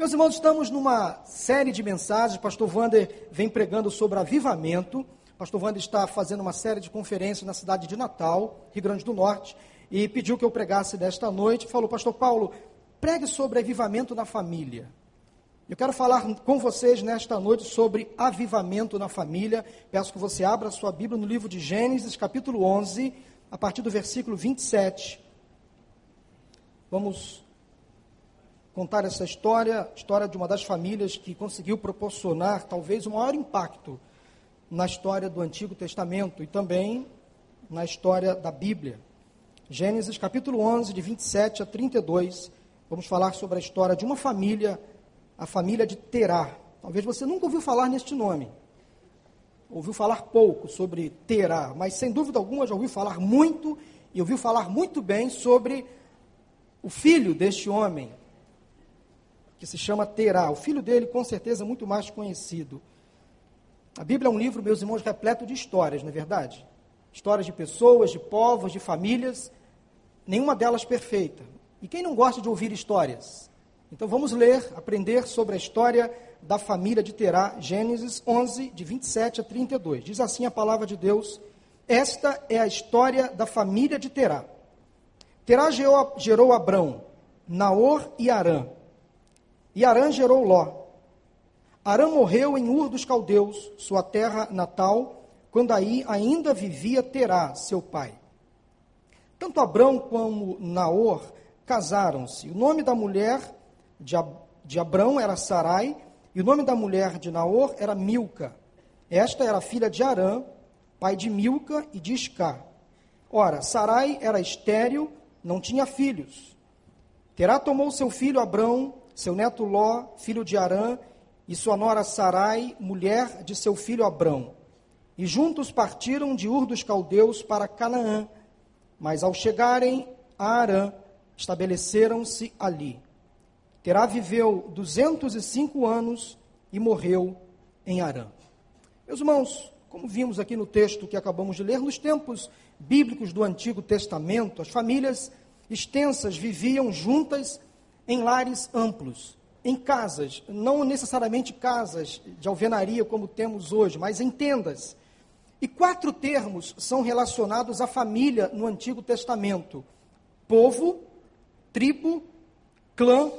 Meus irmãos, estamos numa série de mensagens. Pastor Wander vem pregando sobre avivamento. Pastor Wander está fazendo uma série de conferências na cidade de Natal, Rio Grande do Norte, e pediu que eu pregasse desta noite. Falou, pastor Paulo, pregue sobre avivamento na família. Eu quero falar com vocês nesta noite sobre avivamento na família. Peço que você abra a sua Bíblia no livro de Gênesis, capítulo 11, a partir do versículo 27. Vamos contar essa história, história de uma das famílias que conseguiu proporcionar talvez o maior impacto na história do Antigo Testamento e também na história da Bíblia. Gênesis capítulo 11, de 27 a 32, vamos falar sobre a história de uma família, a família de Terá. Talvez você nunca ouviu falar neste nome. Ouviu falar pouco sobre Terá, mas sem dúvida alguma já ouviu falar muito e ouviu falar muito bem sobre o filho deste homem, que se chama Terá. O filho dele, com certeza, é muito mais conhecido. A Bíblia é um livro, meus irmãos, repleto de histórias, não é verdade? Histórias de pessoas, de povos, de famílias, nenhuma delas perfeita. E quem não gosta de ouvir histórias? Então vamos ler, aprender sobre a história da família de Terá, Gênesis 11, de 27 a 32. Diz assim a palavra de Deus: Esta é a história da família de Terá. Terá gerou, gerou Abrão, Naor e Arã. E Arã gerou Ló. Arã morreu em Ur dos Caldeus, sua terra natal, quando aí ainda vivia Terá, seu pai. Tanto Abrão como Naor casaram-se. O nome da mulher de, Ab de Abrão era Sarai, e o nome da mulher de Naor era Milca. Esta era filha de Arã, pai de Milca e de Isca. Ora, Sarai era estéril, não tinha filhos. Terá tomou seu filho Abrão seu neto Ló, filho de Arã, e sua nora Sarai, mulher de seu filho Abrão. E juntos partiram de Ur dos Caldeus para Canaã, mas ao chegarem a Arã, estabeleceram-se ali. Terá viveu 205 anos e morreu em Arã. Meus irmãos, como vimos aqui no texto que acabamos de ler, nos tempos bíblicos do Antigo Testamento, as famílias extensas viviam juntas em lares amplos, em casas, não necessariamente casas de alvenaria como temos hoje, mas em tendas. E quatro termos são relacionados à família no Antigo Testamento: povo, tribo, clã,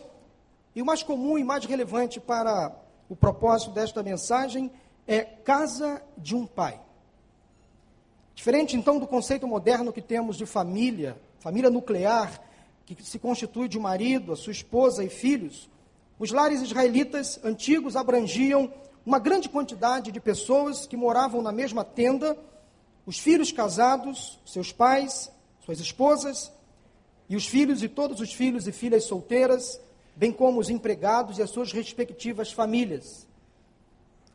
e o mais comum e mais relevante para o propósito desta mensagem é casa de um pai. Diferente então do conceito moderno que temos de família, família nuclear, que se constitui de marido, a sua esposa e filhos, os lares israelitas antigos abrangiam uma grande quantidade de pessoas que moravam na mesma tenda, os filhos casados, seus pais, suas esposas, e os filhos e todos os filhos e filhas solteiras, bem como os empregados e as suas respectivas famílias.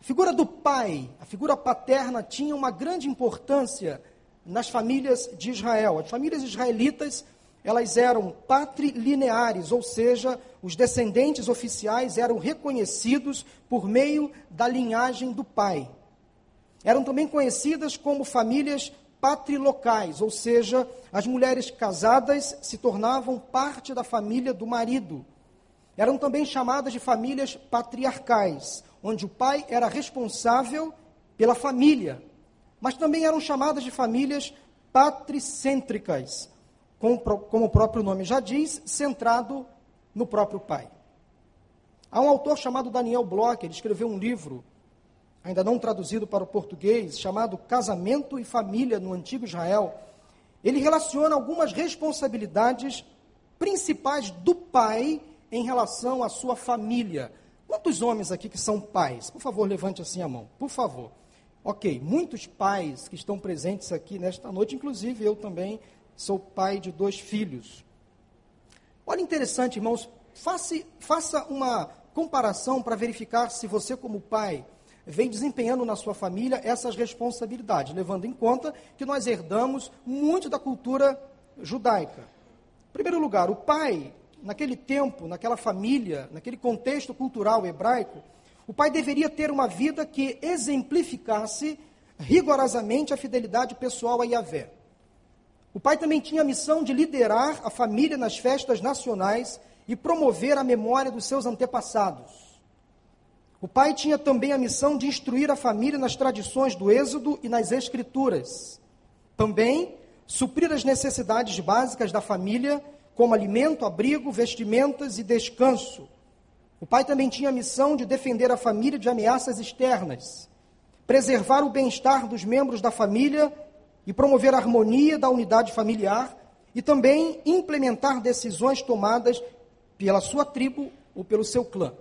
A figura do pai, a figura paterna, tinha uma grande importância nas famílias de Israel. As famílias israelitas elas eram patrilineares, ou seja, os descendentes oficiais eram reconhecidos por meio da linhagem do pai. Eram também conhecidas como famílias patrilocais, ou seja, as mulheres casadas se tornavam parte da família do marido. Eram também chamadas de famílias patriarcais, onde o pai era responsável pela família, mas também eram chamadas de famílias patricêntricas, como, o próprio nome já diz, centrado no próprio pai. Há um autor chamado Daniel Bloch, ele escreveu um livro, ainda não traduzido para o português, chamado Casamento e Família no Antigo Israel. Ele relaciona algumas responsabilidades principais do pai em relação à sua família. Quantos homens aqui que são pais? Por favor, levante assim a mão, por favor. Ok, muitos pais que estão presentes aqui nesta noite, inclusive eu também sou pai de dois filhos. Olha interessante, irmãos, faça, uma comparação para verificar se você, como pai, vem desempenhando na sua família essas responsabilidades, levando em conta que nós herdamos muito da cultura judaica. Em primeiro lugar, o pai, naquele tempo, naquela família, naquele contexto cultural hebraico, o pai deveria ter uma vida que exemplificasse rigorosamente a fidelidade pessoal a Yahvé. O pai também tinha a missão de liderar a família nas festas nacionais e promover a memória dos seus antepassados. O pai tinha também a missão de instruir a família nas tradições do Êxodo e nas Escrituras. Também suprir as necessidades básicas da família, como alimento, abrigo, vestimentas e descanso. O pai também tinha a missão de defender a família de ameaças externas, preservar o bem-estar dos membros da família e promover a harmonia da unidade familiar e também implementar decisões tomadas pela sua tribo ou pelo seu clã.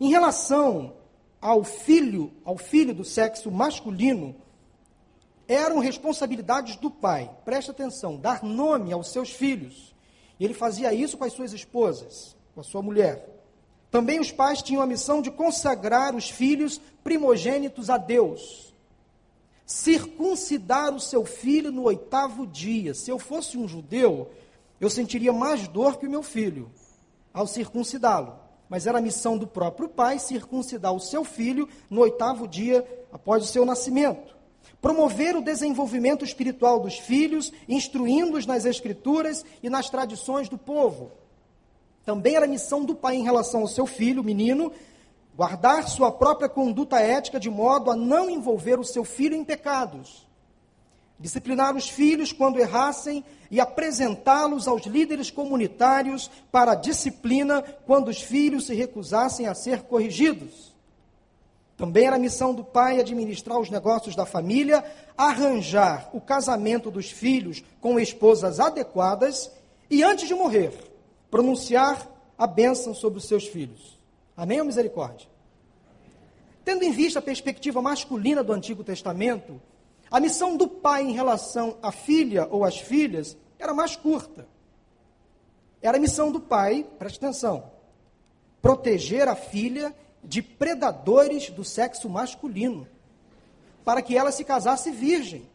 Em relação ao filho, ao filho do sexo masculino, eram responsabilidades do pai. Preste atenção, dar nome aos seus filhos. Ele fazia isso com as suas esposas, com a sua mulher. Também os pais tinham a missão de consagrar os filhos primogênitos a Deus. Circuncidar o seu filho no oitavo dia. Se eu fosse um judeu, eu sentiria mais dor que o meu filho ao circuncidá-lo mas era a missão do próprio pai circuncidar o seu filho no oitavo dia após o seu nascimento. Promover o desenvolvimento espiritual dos filhos, instruindo-os nas escrituras e nas tradições do povo. Também era a missão do pai em relação ao seu filho, menino, guardar sua própria conduta ética de modo a não envolver o seu filho em pecados disciplinar os filhos quando errassem e apresentá-los aos líderes comunitários para disciplina quando os filhos se recusassem a ser corrigidos. Também era missão do pai administrar os negócios da família, arranjar o casamento dos filhos com esposas adequadas e, antes de morrer, pronunciar a bênção sobre os seus filhos. Amém ou misericórdia? Tendo em vista a perspectiva masculina do Antigo Testamento, a missão do pai em relação à filha ou às filhas era mais curta. Era a missão do pai, preste atenção, proteger a filha de predadores do sexo masculino, para que ela se casasse virgem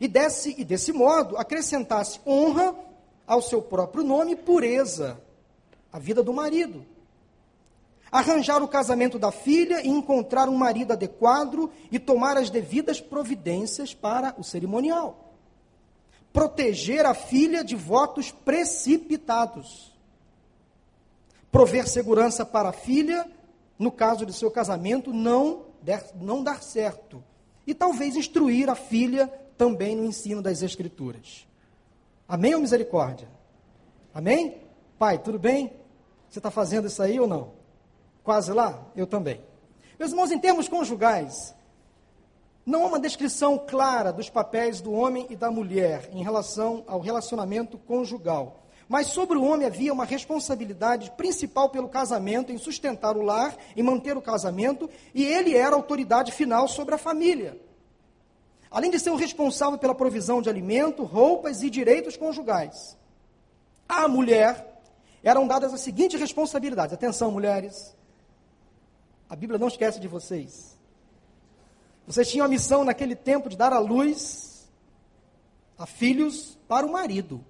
e desse, e desse modo acrescentasse honra ao seu próprio nome e pureza à vida do marido arranjar o casamento da filha e encontrar um marido adequado e tomar as devidas providências para o cerimonial. Proteger a filha de votos precipitados. Prover segurança para a filha no caso de seu casamento não, der, não dar certo. E talvez instruir a filha também no ensino das Escrituras. Amém ou misericórdia? Amém? Pai, tudo bem? Você está fazendo isso aí ou não? Quase lá? Eu também. Meus irmãos, em termos conjugais, não há uma descrição clara dos papéis do homem e da mulher em relação ao relacionamento conjugal. Mas sobre o homem havia uma responsabilidade principal pelo casamento, em sustentar o lar, em manter o casamento, e ele era a autoridade final sobre a família. Além de ser o responsável pela provisão de alimento, roupas e direitos conjugais. À mulher eram dadas as seguintes responsabilidades. Atenção, mulheres. A Bíblia não esquece de vocês. Vocês tinham a missão naquele tempo de dar a luz a filhos para o marido.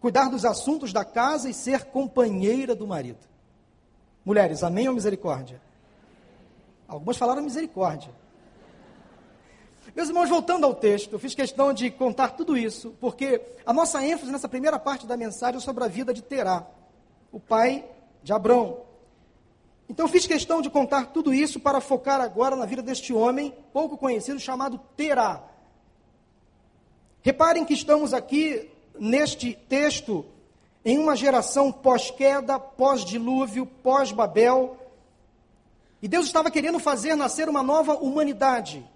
Cuidar dos assuntos da casa e ser companheira do marido. Mulheres, amém ou misericórdia? Algumas falaram misericórdia. Meus irmãos, voltando ao texto, eu fiz questão de contar tudo isso, porque a nossa ênfase nessa primeira parte da mensagem é sobre a vida de Terá, o pai de Abrão. Então fiz questão de contar tudo isso para focar agora na vida deste homem, pouco conhecido, chamado Terá. Reparem que estamos aqui neste texto em uma geração pós-queda, pós-dilúvio, pós-Babel. E Deus estava querendo fazer nascer uma nova humanidade,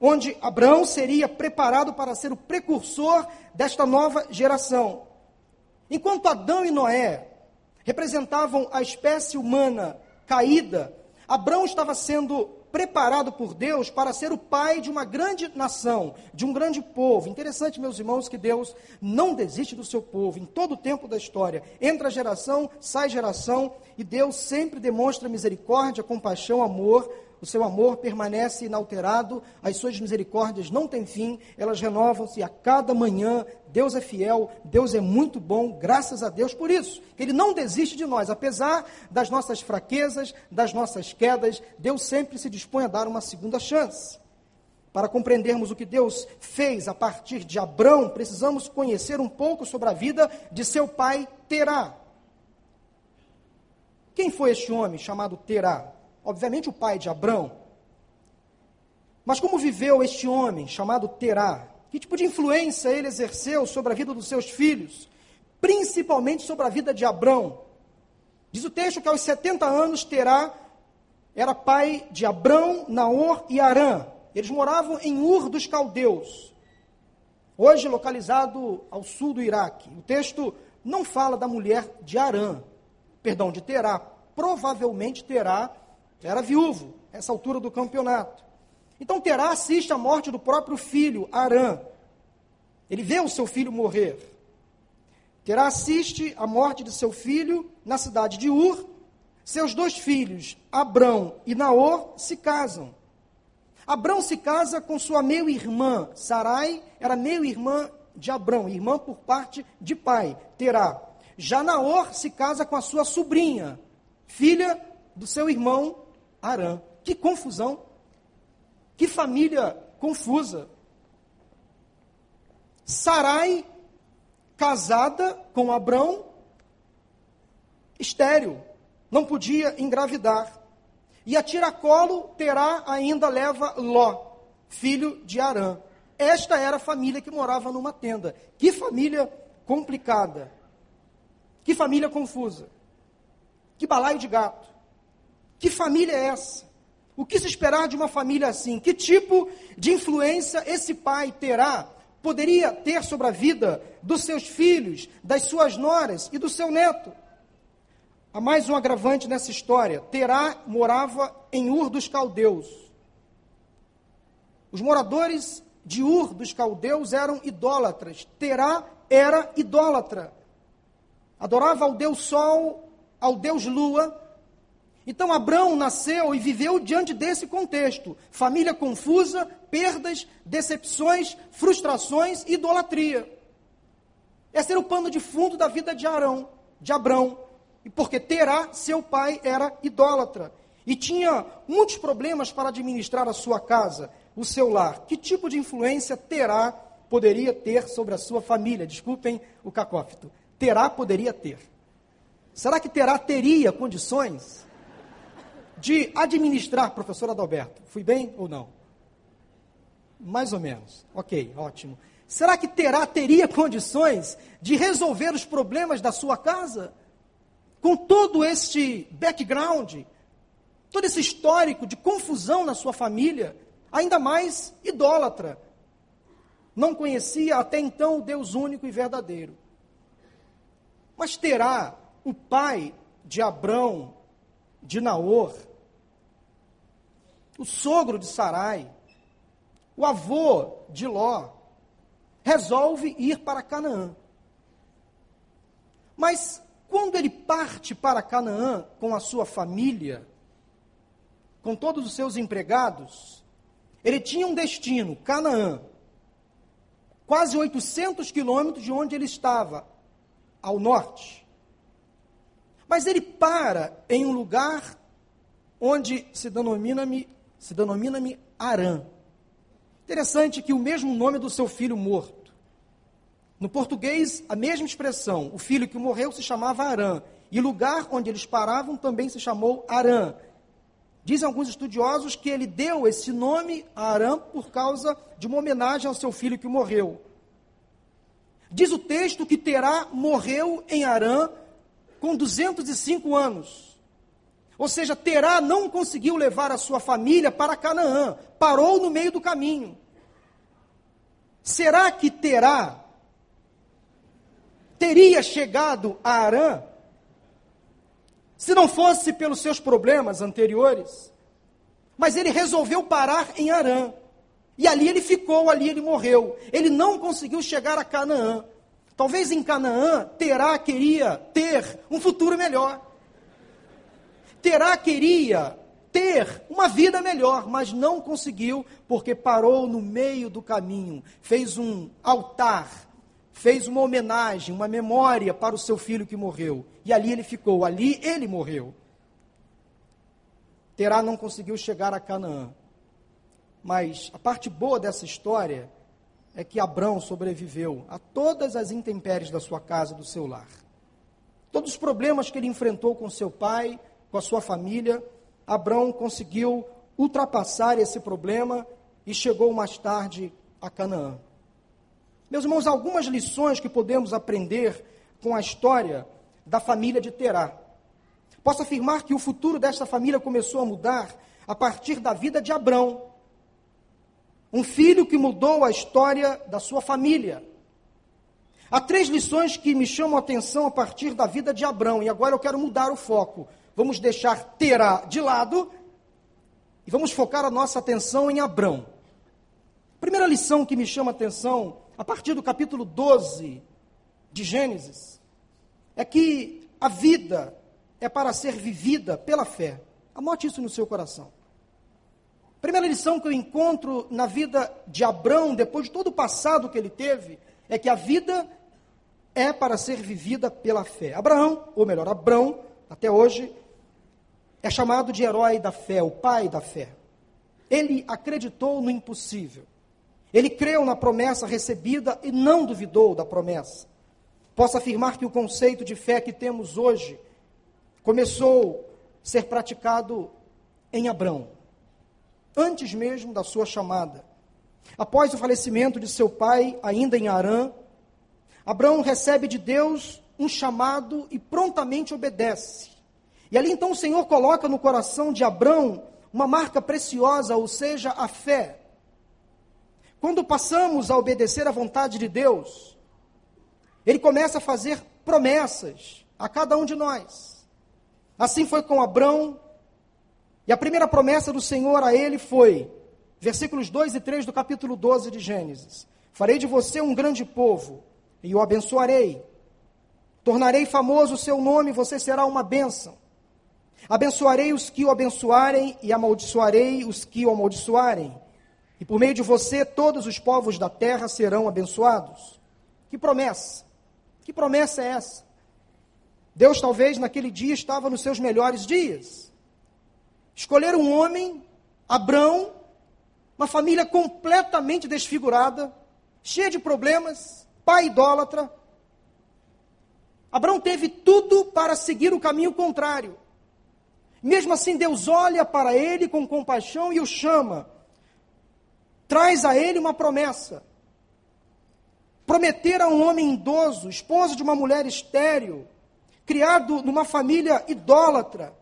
onde Abraão seria preparado para ser o precursor desta nova geração. Enquanto Adão e Noé representavam a espécie humana caída, Abraão estava sendo preparado por Deus para ser o pai de uma grande nação, de um grande povo. Interessante, meus irmãos, que Deus não desiste do seu povo em todo o tempo da história. Entra geração, sai geração, e Deus sempre demonstra misericórdia, compaixão, amor o seu amor permanece inalterado, as suas misericórdias não têm fim, elas renovam-se a cada manhã. Deus é fiel, Deus é muito bom, graças a Deus por isso. Ele não desiste de nós, apesar das nossas fraquezas, das nossas quedas, Deus sempre se dispõe a dar uma segunda chance. Para compreendermos o que Deus fez a partir de Abrão, precisamos conhecer um pouco sobre a vida de seu pai Terá. Quem foi este homem chamado Terá? Obviamente o pai de Abrão. Mas como viveu este homem chamado Terá? Que tipo de influência ele exerceu sobre a vida dos seus filhos? Principalmente sobre a vida de Abrão. Diz o texto que aos 70 anos Terá era pai de Abrão, Naor e Arã. Eles moravam em Ur dos Caldeus, hoje localizado ao sul do Iraque. O texto não fala da mulher de Arã, perdão, de Terá. Provavelmente Terá era viúvo, essa altura do campeonato. Então Terá assiste à morte do próprio filho, Arã. Ele vê o seu filho morrer. Terá assiste à morte de seu filho na cidade de Ur. Seus dois filhos, Abrão e Naor, se casam. Abrão se casa com sua meio-irmã, Sarai era meio-irmã de Abrão, irmã por parte de pai, Terá. Já Naor se casa com a sua sobrinha, filha do seu irmão Arã. Que confusão! Que família confusa! Sarai, casada com Abrão, estéril, não podia engravidar. E a tiracolo terá ainda leva Ló, filho de Arã. Esta era a família que morava numa tenda. Que família complicada. Que família confusa. Que balaio de gato. Que família é essa? O que se esperar de uma família assim? Que tipo de influência esse pai terá, poderia ter sobre a vida dos seus filhos, das suas noras e do seu neto? Há mais um agravante nessa história. Terá morava em Ur dos Caldeus. Os moradores de Ur dos Caldeus eram idólatras. Terá era idólatra. Adorava ao Deus Sol, ao Deus Lua. Então Abraão nasceu e viveu diante desse contexto. Família confusa, perdas, decepções, frustrações, idolatria. Esse era o pano de fundo da vida de Arão, de Abrão. E porque Terá, seu pai, era idólatra. E tinha muitos problemas para administrar a sua casa, o seu lar. Que tipo de influência Terá poderia ter sobre a sua família? Desculpem o cacófito. Terá poderia ter. Será que Terá teria condições de administrar, professor Adalberto? Fui bem ou não? Mais ou menos. Ok, ótimo. Será que Terá teria condições de resolver os problemas da sua casa? com todo este background, todo esse histórico de confusão na sua família, ainda mais idólatra. Não conhecia até então o Deus único e verdadeiro. Mas terá o pai de Abrão, de Naor, o sogro de Sarai, o avô de Ló, resolve ir para Canaã. Mas quando ele parte para Canaã com a sua família, com todos os seus empregados, ele tinha um destino, Canaã, quase 800 quilômetros de onde ele estava, ao norte. Mas ele para em um lugar onde se denomina-me se denomina-me Arã. Interessante que o mesmo nome do seu filho morto. No português, a mesma expressão, o filho que morreu se chamava Arã, e o lugar onde eles paravam também se chamou Arã. Dizem alguns estudiosos que ele deu esse nome a Arã por causa de uma homenagem ao seu filho que morreu. Diz o texto que Terá morreu em Arã com 205 anos. Ou seja, Terá não conseguiu levar a sua família para Canaã, parou no meio do caminho. Será que Terá teria chegado a Arã se não fosse pelos seus problemas anteriores. Mas ele resolveu parar em Arã. E ali ele ficou, ali ele morreu. Ele não conseguiu chegar a Canaã. Talvez em Canaã Terá queria ter um futuro melhor. Terá queria ter uma vida melhor, mas não conseguiu porque parou no meio do caminho, fez um altar fez uma homenagem, uma memória para o seu filho que morreu. E ali ele ficou, ali ele morreu. Terá não conseguiu chegar a Canaã. Mas a parte boa dessa história é que Abrão sobreviveu a todas as intempéries da sua casa, do seu lar. Todos os problemas que ele enfrentou com seu pai, com a sua família, Abraão conseguiu ultrapassar esse problema e chegou mais tarde a Canaã. Meus irmãos, algumas lições que podemos aprender com a história da família de Terá. Posso afirmar que o futuro desta família começou a mudar a partir da vida de Abrão, um filho que mudou a história da sua família. Há três lições que me chamam a atenção a partir da vida de Abrão, e agora eu quero mudar o foco. Vamos deixar Terá de lado e vamos focar a nossa atenção em Abrão. Primeira lição que me chama a atenção, a partir do capítulo 12 de Gênesis, é que a vida é para ser vivida pela fé. Anote isso no seu coração. Primeira lição que eu encontro na vida de Abrão, depois de todo o passado que ele teve, é que a vida é para ser vivida pela fé. Abraão, ou melhor, Abrão, até hoje, é chamado de herói da fé, o pai da fé. Ele acreditou no impossível. Ele creu na promessa recebida e não duvidou da promessa. Posso afirmar que o conceito de fé que temos hoje começou a ser praticado em Abrão, antes mesmo da sua chamada. Após o falecimento de seu pai, ainda em Arã, Abraão recebe de Deus um chamado e prontamente obedece. E ali então o Senhor coloca no coração de Abraão uma marca preciosa, ou seja, a fé. Quando passamos a obedecer à vontade de Deus, Ele começa a fazer promessas a cada um de nós. Assim foi com Abraão, e a primeira promessa do Senhor a ele foi, versículos 2 e 3 do capítulo 12 de Gênesis: Farei de você um grande povo, e o abençoarei. Tornarei famoso o seu nome, você será uma bênção. Abençoarei os que o abençoarem e amaldiçoarei os que o amaldiçoarem. E por meio de você todos os povos da terra serão abençoados. Que promessa! Que promessa é essa? Deus talvez naquele dia estava nos seus melhores dias. Escolher um homem, Abrão, uma família completamente desfigurada, cheia de problemas, pai idólatra. Abraão teve tudo para seguir o caminho contrário. Mesmo assim, Deus olha para ele com compaixão e o chama. Traz a ele uma promessa. Prometer a um homem idoso, esposo de uma mulher estéril, criado numa família idólatra,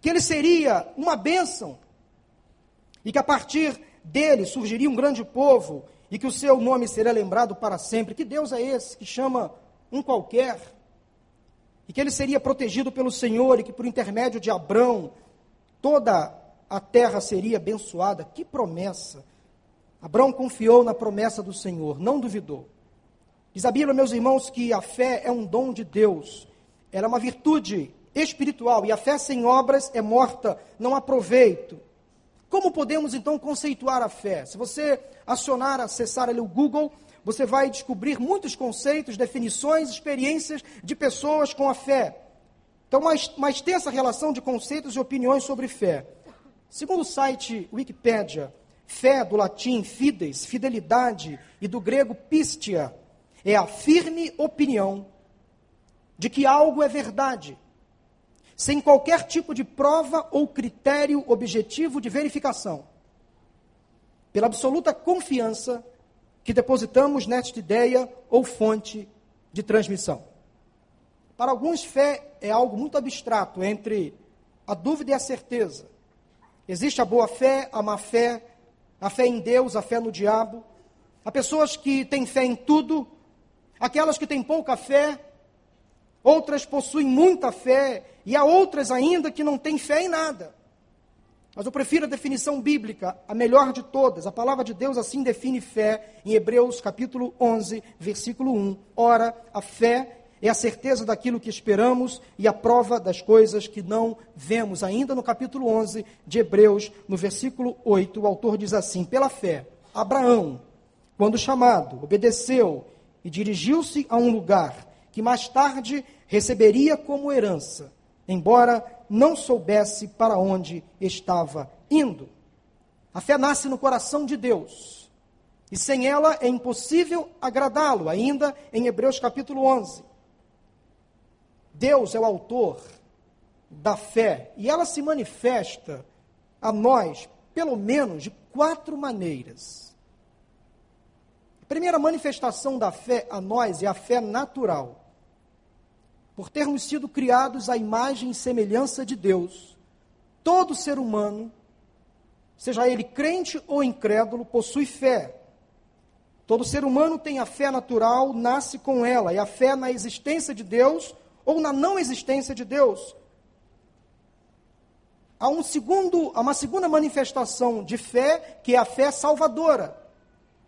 que ele seria uma bênção e que a partir dele surgiria um grande povo e que o seu nome seria lembrado para sempre. Que Deus é esse que chama um qualquer? E que ele seria protegido pelo Senhor e que por intermédio de Abrão toda a terra seria abençoada. Que promessa! Abrão confiou na promessa do Senhor, não duvidou. Diz a Bíblia, meus irmãos, que a fé é um dom de Deus. Ela é uma virtude espiritual e a fé sem obras é morta, não há proveito. Como podemos então conceituar a fé? Se você acionar, acessar ali o Google, você vai descobrir muitos conceitos, definições, experiências de pessoas com a fé. Então, mais tem essa relação de conceitos e opiniões sobre fé. Segundo o site Wikipedia, fé do latim fides, fidelidade, e do grego pistia, é a firme opinião de que algo é verdade, sem qualquer tipo de prova ou critério objetivo de verificação, pela absoluta confiança que depositamos nesta ideia ou fonte de transmissão. Para alguns, fé é algo muito abstrato entre a dúvida e a certeza. Existe a boa fé, a má fé, a fé em Deus, a fé no diabo. Há pessoas que têm fé em tudo, aquelas que têm pouca fé, outras possuem muita fé e há outras ainda que não têm fé em nada. Mas eu prefiro a definição bíblica, a melhor de todas. A palavra de Deus assim define fé em Hebreus capítulo 11, versículo 1. Ora, a fé é a certeza daquilo que esperamos e a prova das coisas que não vemos. Ainda no capítulo 11 de Hebreus, no versículo 8, o autor diz assim: Pela fé, Abraão, quando chamado, obedeceu e dirigiu-se a um lugar que mais tarde receberia como herança embora não soubesse para onde estava indo. A fé nasce no coração de Deus. E sem ela é impossível agradá-lo, ainda em Hebreus capítulo 11. Deus é o autor da fé e ela se manifesta a nós, pelo menos, de quatro maneiras. A primeira manifestação da fé a nós é a fé natural. Por termos sido criados à imagem e semelhança de Deus, todo ser humano, seja ele crente ou incrédulo, possui fé. Todo ser humano tem a fé natural, nasce com ela, e a fé na existência de Deus ou na não existência de Deus. Há, um segundo, uma segunda manifestação de fé, que é a fé salvadora.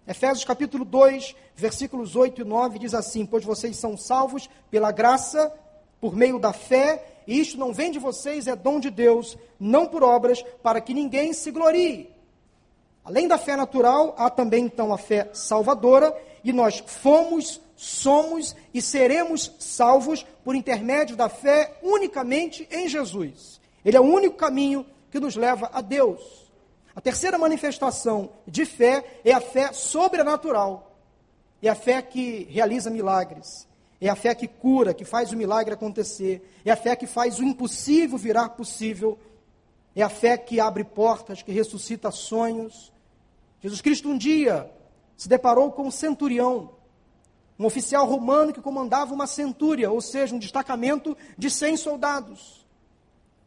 Efésios capítulo 2, versículos 8 e 9 diz assim: Pois vocês são salvos pela graça, por meio da fé, e isto não vem de vocês, é dom de Deus, não por obras, para que ninguém se glorie. Além da fé natural, há também então a fé salvadora, e nós fomos, somos e seremos salvos por intermédio da fé unicamente em Jesus. Ele é o único caminho que nos leva a Deus. A terceira manifestação de fé é a fé sobrenatural. É a fé que realiza milagres. É a fé que cura, que faz o milagre acontecer. É a fé que faz o impossível virar possível. É a fé que abre portas, que ressuscita sonhos. Jesus Cristo um dia se deparou com um centurião, um oficial romano que comandava uma centúria, ou seja, um destacamento de 100 soldados.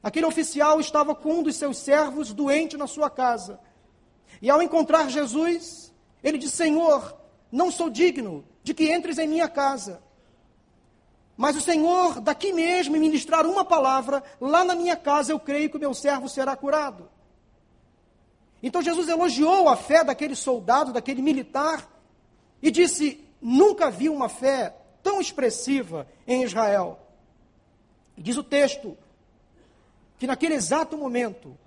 Aquele oficial estava com um dos seus servos doente na sua casa. E ao encontrar Jesus, ele disse: Senhor, não sou digno de que entres em minha casa. Mas o Senhor, daqui mesmo, ministrar uma palavra, lá na minha casa eu creio que o meu servo será curado. Então Jesus elogiou a fé daquele soldado, daquele militar, e disse: Nunca vi uma fé tão expressiva em Israel. E diz o texto que naquele exato momento,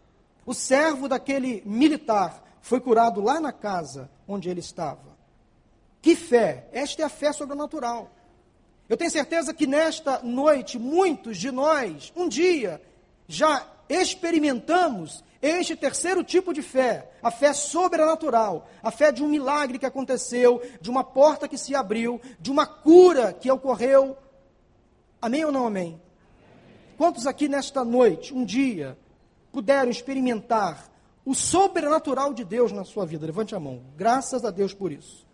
o servo daquele militar foi curado lá na casa onde ele estava. Que fé! Esta é a fé sobrenatural. Eu tenho certeza que nesta noite, muitos de nós, um dia, já experimentamos este terceiro tipo de fé, a fé sobrenatural, a fé de um milagre que aconteceu, de uma porta que se abriu, de uma cura que ocorreu. Amém ou não amém? Quantos aqui nesta noite, um dia, puderam experimentar o sobrenatural de Deus na sua vida? Levante a mão. Graças a Deus por isso.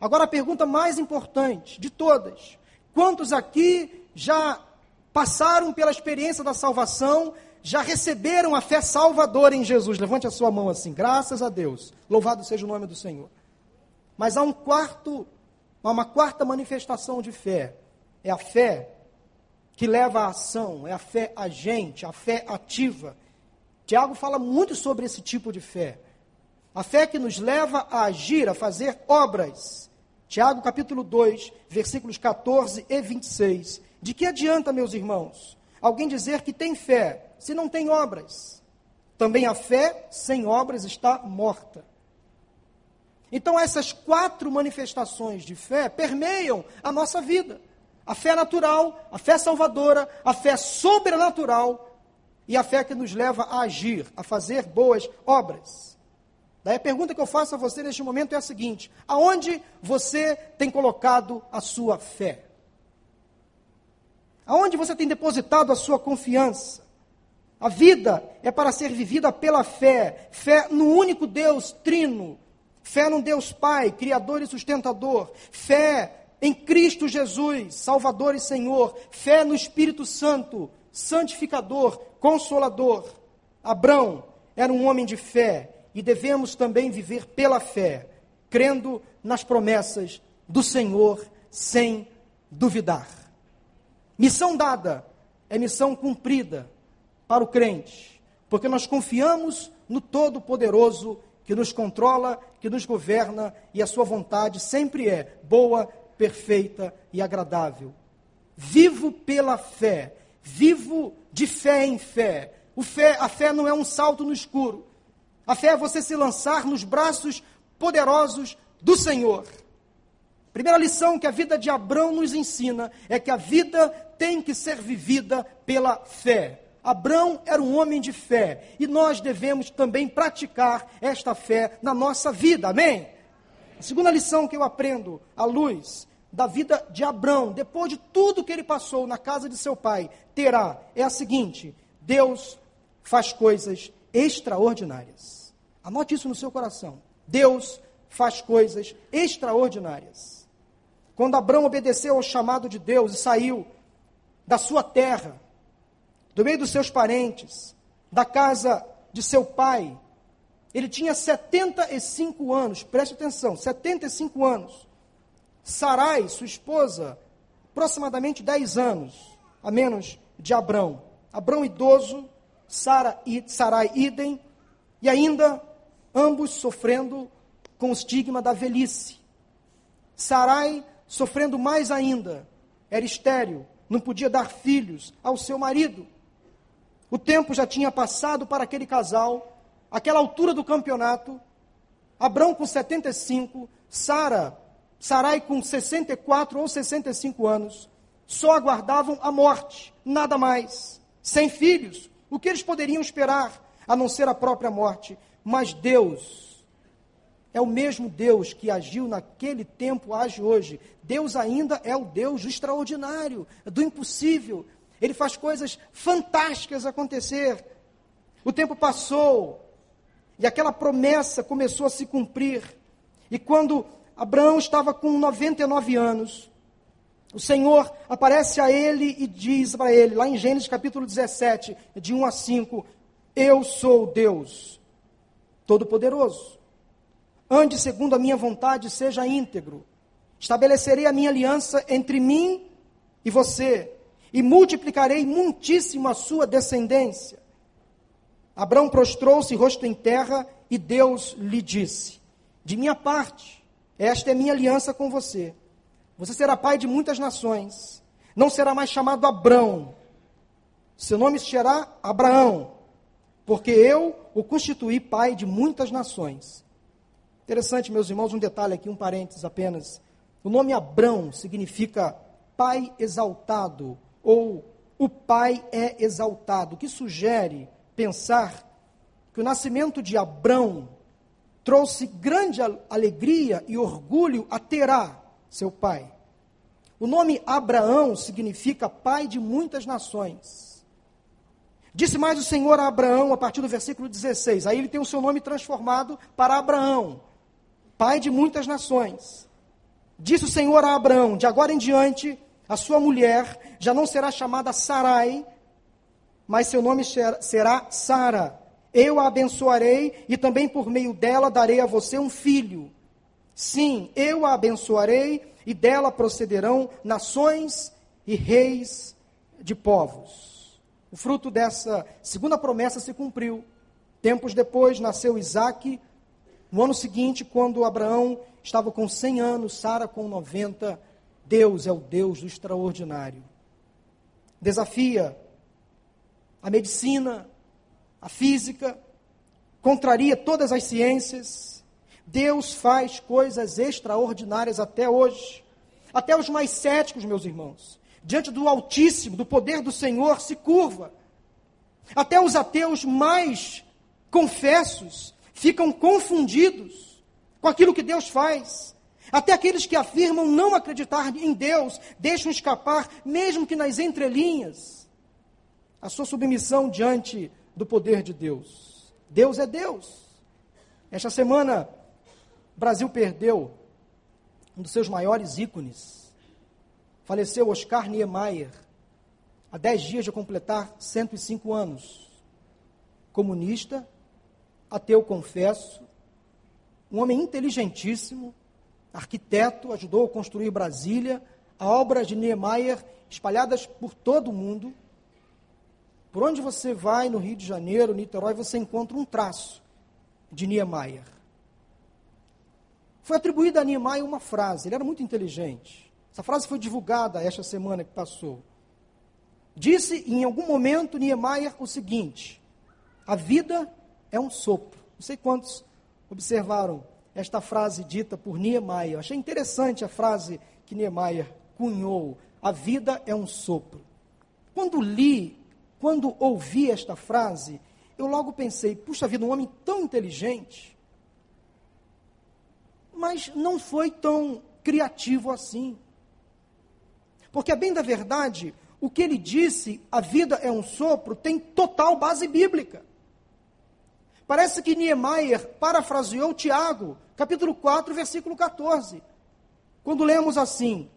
Agora a pergunta mais importante de todas: quantos aqui já passaram pela experiência da salvação já receberam a fé salvadora em Jesus. Levante a sua mão assim, graças a Deus. Louvado seja o nome do Senhor. Mas há um quarto, uma quarta manifestação de fé. É a fé que leva à ação, é a fé agente, a fé ativa. Tiago fala muito sobre esse tipo de fé. A fé que nos leva a agir, a fazer obras. Tiago capítulo 2, versículos 14 e 26. De que adianta, meus irmãos, alguém dizer que tem fé se não tem obras. Também a fé sem obras está morta. Então, essas quatro manifestações de fé permeiam a nossa vida: a fé natural, a fé salvadora, a fé sobrenatural e a fé que nos leva a agir, a fazer boas obras. Daí a pergunta que eu faço a você neste momento é a seguinte: aonde você tem colocado a sua fé? Aonde você tem depositado a sua confiança? A vida é para ser vivida pela fé, fé no único Deus trino, fé no Deus Pai, Criador e sustentador, fé em Cristo Jesus, Salvador e Senhor, fé no Espírito Santo, santificador, consolador. Abrão era um homem de fé e devemos também viver pela fé, crendo nas promessas do Senhor sem duvidar. Missão dada é missão cumprida para o crente, porque nós confiamos no Todo-Poderoso que nos controla, que nos governa e a sua vontade sempre é boa, perfeita e agradável. Vivo pela fé, vivo de fé em fé. Fé. A fé não é um salto no escuro. A fé é você se lançar nos braços poderosos do Senhor. Primeira lição que a vida de Abraão nos ensina é que a vida tem que ser vivida pela fé. Abraão era um homem de fé e nós devemos também praticar esta fé na nossa vida, amém? A segunda lição que eu aprendo à luz da vida de Abraão, depois de tudo que ele passou na casa de seu pai, terá é a seguinte: Deus faz coisas extraordinárias. Anote isso no seu coração. Deus faz coisas extraordinárias. Quando Abraão obedeceu ao chamado de Deus e saiu da sua terra, do meio dos seus parentes, da casa de seu pai, ele tinha 75 anos, preste atenção, 75 anos. Sarai, sua esposa, aproximadamente 10 anos, a menos de Abrão. Abrão idoso, Sara, Sarai idem, e ainda ambos sofrendo com o estigma da velhice. Sarai sofrendo mais ainda, era estéril, não podia dar filhos ao seu marido. O tempo já tinha passado para aquele casal, aquela altura do campeonato, Abrão com 75, Sara, Sarai com 64 ou 65 anos, só aguardavam a morte, nada mais. Sem filhos, o que eles poderiam esperar a não ser a própria morte? Mas Deus é o mesmo Deus que agiu naquele tempo, age hoje. Deus ainda é o Deus do extraordinário, do impossível. Ele faz coisas fantásticas acontecer. O tempo passou e aquela promessa começou a se cumprir. E quando Abraão estava com 99 anos, o Senhor aparece a ele e diz para ele, lá em Gênesis capítulo 17, de 1 a 5, Eu sou Deus Todo-Poderoso. Ande segundo a minha vontade, seja íntegro. Estabelecerei a minha aliança entre mim e você, e multiplicarei muitíssimo a sua descendência. Abraão prostrou-se, rosto em terra, e Deus lhe disse: De minha parte, esta é minha aliança com você. Você será pai de muitas nações. Não será mais chamado Abrão. Seu nome será Abraão, porque eu o constituí pai de muitas nações. Interessante, meus irmãos, um detalhe aqui, um parênteses apenas. O nome Abrão significa pai exaltado ou o pai é exaltado, que sugere pensar que o nascimento de Abrão trouxe grande alegria e orgulho a Terá, seu pai. O nome Abraão significa pai de muitas nações. Disse mais o Senhor a Abraão a partir do versículo 16. Aí ele tem o seu nome transformado para Abraão, pai de muitas nações. Disse o Senhor a Abraão: De agora em diante, a sua mulher já não será chamada Sarai, mas seu nome será Sara. Eu a abençoarei e também por meio dela darei a você um filho. Sim, eu a abençoarei e dela procederão nações e reis de povos. O fruto dessa segunda promessa se cumpriu. Tempos depois nasceu Isaac. No ano seguinte, quando Abraão estava com 100 anos, Sara com 90 Deus é o Deus do extraordinário. Desafia a medicina, a física, contraria todas as ciências. Deus faz coisas extraordinárias até hoje. Até os mais céticos, meus irmãos, diante do Altíssimo, do poder do Senhor, se curva. Até os ateus mais confessos ficam confundidos com aquilo que Deus faz. Até aqueles que afirmam não acreditar em Deus deixam escapar, mesmo que nas entrelinhas, a sua submissão diante do poder de Deus. Deus é Deus. Esta semana, o Brasil perdeu um dos seus maiores ícones. Faleceu Oscar Niemeyer, há dez dias de completar 105 anos. Comunista, ateu confesso, um homem inteligentíssimo, arquiteto, ajudou a construir Brasília, a obra de Niemeyer espalhadas por todo o mundo. Por onde você vai no Rio de Janeiro, Niterói, você encontra um traço de Niemeyer. Foi atribuída a Niemeyer uma frase, ele era muito inteligente. Essa frase foi divulgada esta semana que passou. Disse em algum momento Niemeyer o seguinte: A vida é um sopro. Não sei quantos observaram esta frase dita por Niemeyer. Achei interessante a frase que Niemeyer cunhou: A vida é um sopro. Quando li, quando ouvi esta frase, eu logo pensei: puxa vida, um homem tão inteligente, mas não foi tão criativo assim. Porque, a bem da verdade, o que ele disse, a vida é um sopro, tem total base bíblica. Parece que Niemeyer parafraseou Tiago, capítulo 4, versículo 14, quando lemos assim: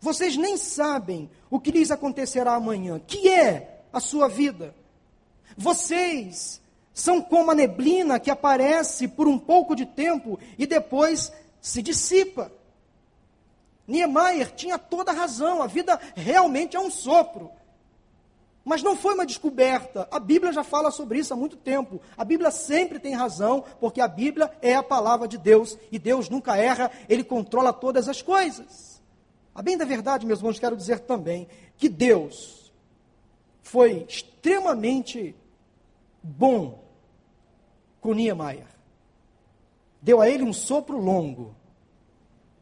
Vocês nem sabem o que lhes acontecerá amanhã, que é a sua vida. Vocês são como a neblina que aparece por um pouco de tempo e depois se dissipa. Niemeyer tinha toda a razão, a vida realmente é um sopro. Mas não foi uma descoberta. A Bíblia já fala sobre isso há muito tempo. A Bíblia sempre tem razão, porque a Bíblia é a palavra de Deus e Deus nunca erra, ele controla todas as coisas. A bem da verdade, meus irmãos, quero dizer também que Deus foi extremamente bom com Niemeyer. Deu a ele um sopro longo.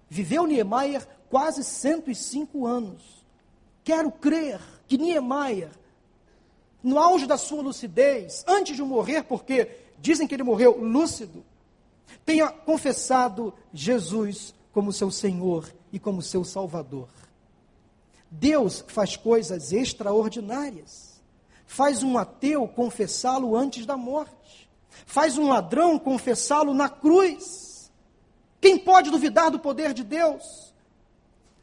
Viveu Niemeyer quase 105 anos. Quero crer que Niemeyer no auge da sua lucidez, antes de morrer, porque dizem que ele morreu lúcido, tenha confessado Jesus como seu Senhor e como seu Salvador. Deus faz coisas extraordinárias. Faz um ateu confessá-lo antes da morte. Faz um ladrão confessá-lo na cruz. Quem pode duvidar do poder de Deus?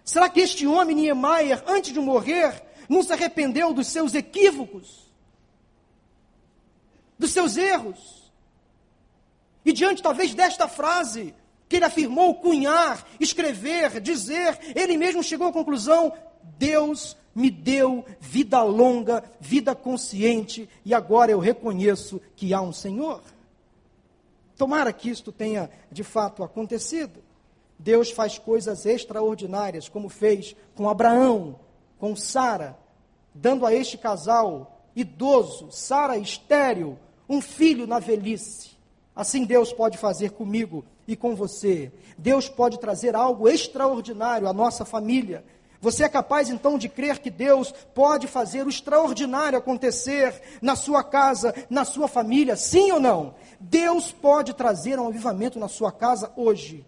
Será que este homem, Niemeyer, antes de morrer, não se arrependeu dos seus equívocos? dos seus erros. E diante talvez desta frase que ele afirmou cunhar, escrever, dizer, ele mesmo chegou à conclusão: Deus me deu vida longa, vida consciente, e agora eu reconheço que há um Senhor. Tomara que isto tenha de fato acontecido. Deus faz coisas extraordinárias, como fez com Abraão, com Sara, dando a este casal idoso, Sara estéril, um filho na velhice. Assim Deus pode fazer comigo e com você. Deus pode trazer algo extraordinário à nossa família. Você é capaz então de crer que Deus pode fazer o extraordinário acontecer na sua casa, na sua família? Sim ou não? Deus pode trazer um avivamento na sua casa hoje.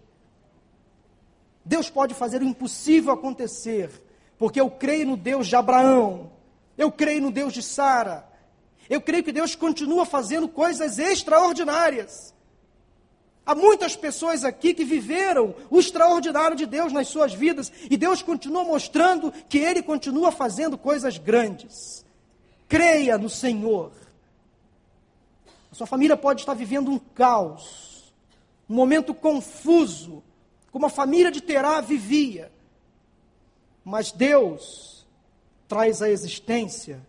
Deus pode fazer o impossível acontecer, porque eu creio no Deus de Abraão, eu creio no Deus de Sara, eu creio que Deus continua fazendo coisas extraordinárias. Há muitas pessoas aqui que viveram o extraordinário de Deus nas suas vidas e Deus continua mostrando que Ele continua fazendo coisas grandes. Creia no Senhor. A sua família pode estar vivendo um caos, um momento confuso, como a família de Terá vivia. Mas Deus traz à existência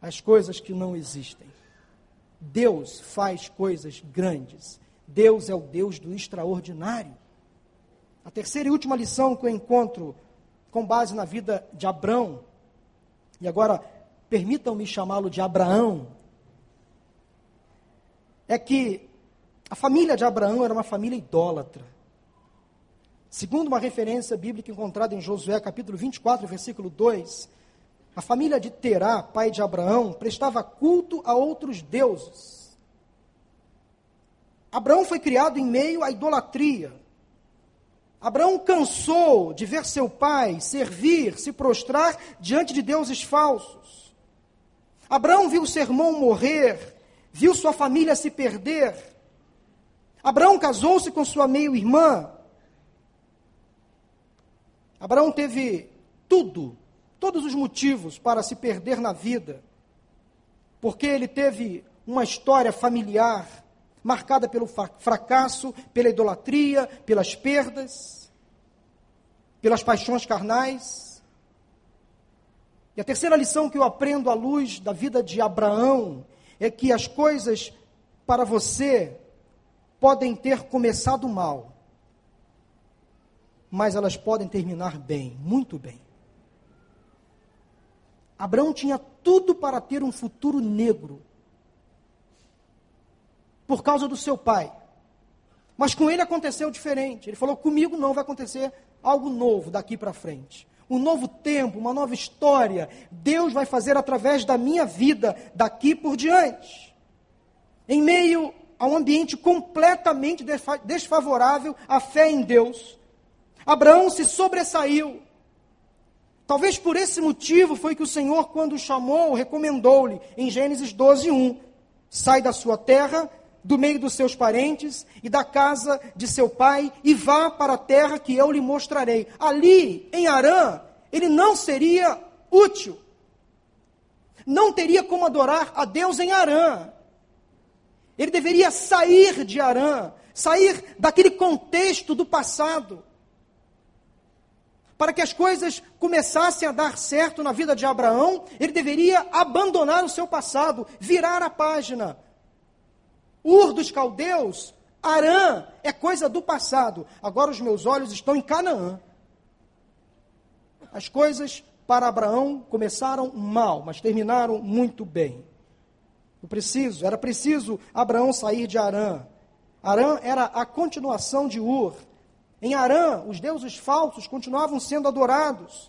as coisas que não existem. Deus faz coisas grandes. Deus é o Deus do extraordinário. A terceira e última lição que eu encontro com base na vida de Abrão, e agora permitam-me chamá-lo de Abraão, é que a família de Abraão era uma família idólatra. Segundo uma referência bíblica encontrada em Josué capítulo 24, versículo 2, a família de Terá, pai de Abraão, prestava culto a outros deuses. Abraão foi criado em meio à idolatria. Abraão cansou de ver seu pai servir, se prostrar diante de deuses falsos. Abraão viu seu irmão morrer, viu sua família se perder. Abraão casou-se com sua meio-irmã. Abraão teve tudo todos os motivos para se perder na vida, porque ele teve uma história familiar marcada pelo fracasso, pela idolatria, pelas perdas, pelas paixões carnais. E a terceira lição que eu aprendo à luz da vida de Abraão é que as coisas para você podem ter começado mal, mas elas podem terminar bem, muito bem. Abraão tinha tudo para ter um futuro negro, por causa do seu pai. Mas com ele aconteceu diferente. Ele falou: comigo não vai acontecer algo novo daqui para frente. Um novo tempo, uma nova história. Deus vai fazer através da minha vida daqui por diante. Em meio a um ambiente completamente desfavorável à fé em Deus, Abraão se sobressaiu Talvez por esse motivo foi que o Senhor, quando o chamou, recomendou-lhe, em Gênesis 12, 1, sai da sua terra, do meio dos seus parentes e da casa de seu pai, e vá para a terra que eu lhe mostrarei. Ali, em Arã, ele não seria útil. Não teria como adorar a Deus em Arã. Ele deveria sair de Arã, sair daquele contexto do passado para que as coisas começassem a dar certo na vida de Abraão, ele deveria abandonar o seu passado, virar a página. Ur dos caldeus, Arã, é coisa do passado. Agora os meus olhos estão em Canaã. As coisas para Abraão começaram mal, mas terminaram muito bem. Eu preciso, era preciso Abraão sair de Arã. Arã era a continuação de Ur. Em Arã, os deuses falsos continuavam sendo adorados.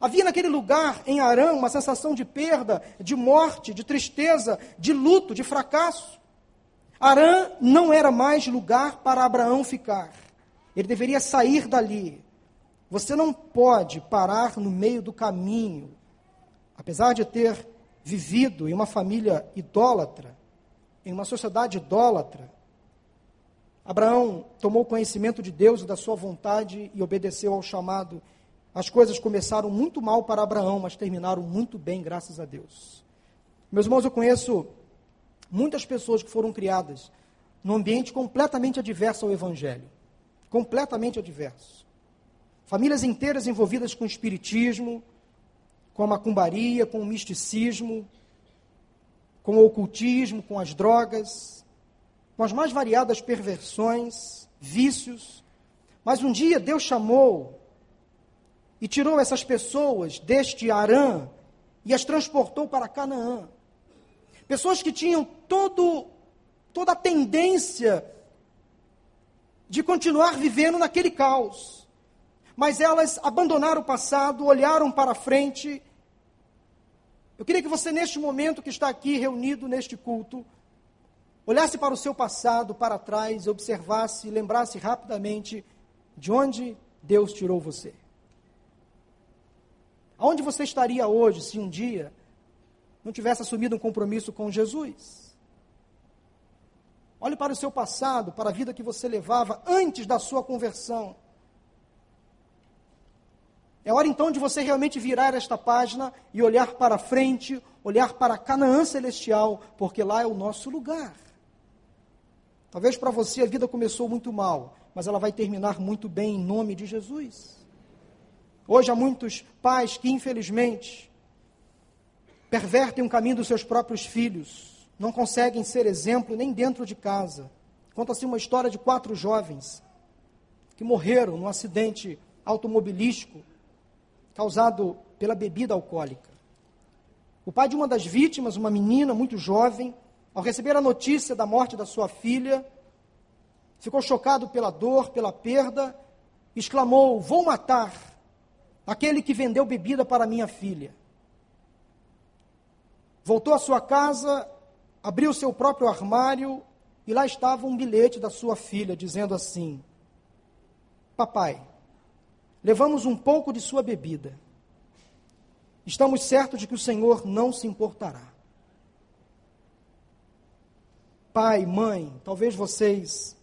Havia naquele lugar, em Arã, uma sensação de perda, de morte, de tristeza, de luto, de fracasso. Arã não era mais lugar para Abraão ficar. Ele deveria sair dali. Você não pode parar no meio do caminho. Apesar de ter vivido em uma família idólatra, em uma sociedade idólatra, Abraão tomou conhecimento de Deus e da sua vontade e obedeceu ao chamado. As coisas começaram muito mal para Abraão, mas terminaram muito bem, graças a Deus. Meus irmãos, eu conheço muitas pessoas que foram criadas num ambiente completamente adverso ao Evangelho. Completamente adverso. Famílias inteiras envolvidas com o espiritismo, com a macumbaria, com o misticismo, com o ocultismo, com as drogas, com as mais variadas perversões, vícios. Mas um dia Deus chamou e tirou essas pessoas deste Arã e as transportou para Canaã. Pessoas que tinham todo, toda a tendência de continuar vivendo naquele caos. Mas elas abandonaram o passado, olharam para frente. Eu queria que você, neste momento que está aqui reunido neste culto, olhasse para o seu passado, para trás, observasse, lembrasse rapidamente de onde Deus tirou você. Aonde você estaria hoje se um dia não tivesse assumido um compromisso com Jesus? Olhe para o seu passado, para a vida que você levava antes da sua conversão. É hora então de você realmente virar esta página e olhar para frente, olhar para Canaã celestial, porque lá é o nosso lugar. Talvez para você a vida começou muito mal, mas ela vai terminar muito bem em nome de Jesus. Hoje há muitos pais que, infelizmente, pervertem o caminho dos seus próprios filhos, não conseguem ser exemplo nem dentro de casa. Conta-se uma história de quatro jovens que morreram num acidente automobilístico causado pela bebida alcoólica. O pai de uma das vítimas, uma menina muito jovem, ao receber a notícia da morte da sua filha, ficou chocado pela dor, pela perda, exclamou: Vou matar aquele que vendeu bebida para minha filha. Voltou à sua casa, abriu seu próprio armário e lá estava um bilhete da sua filha dizendo assim: Papai, levamos um pouco de sua bebida. Estamos certos de que o Senhor não se importará pai, mãe, talvez vocês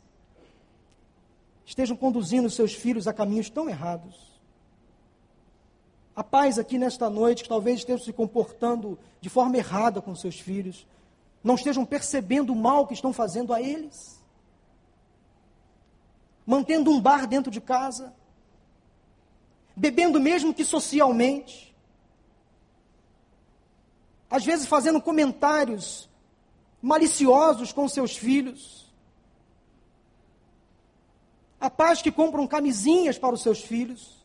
estejam conduzindo seus filhos a caminhos tão errados. Há pais aqui nesta noite que talvez estejam se comportando de forma errada com seus filhos, não estejam percebendo o mal que estão fazendo a eles. Mantendo um bar dentro de casa, bebendo mesmo que socialmente, às vezes fazendo comentários maliciosos com seus filhos. Há pais que compram camisinhas para os seus filhos.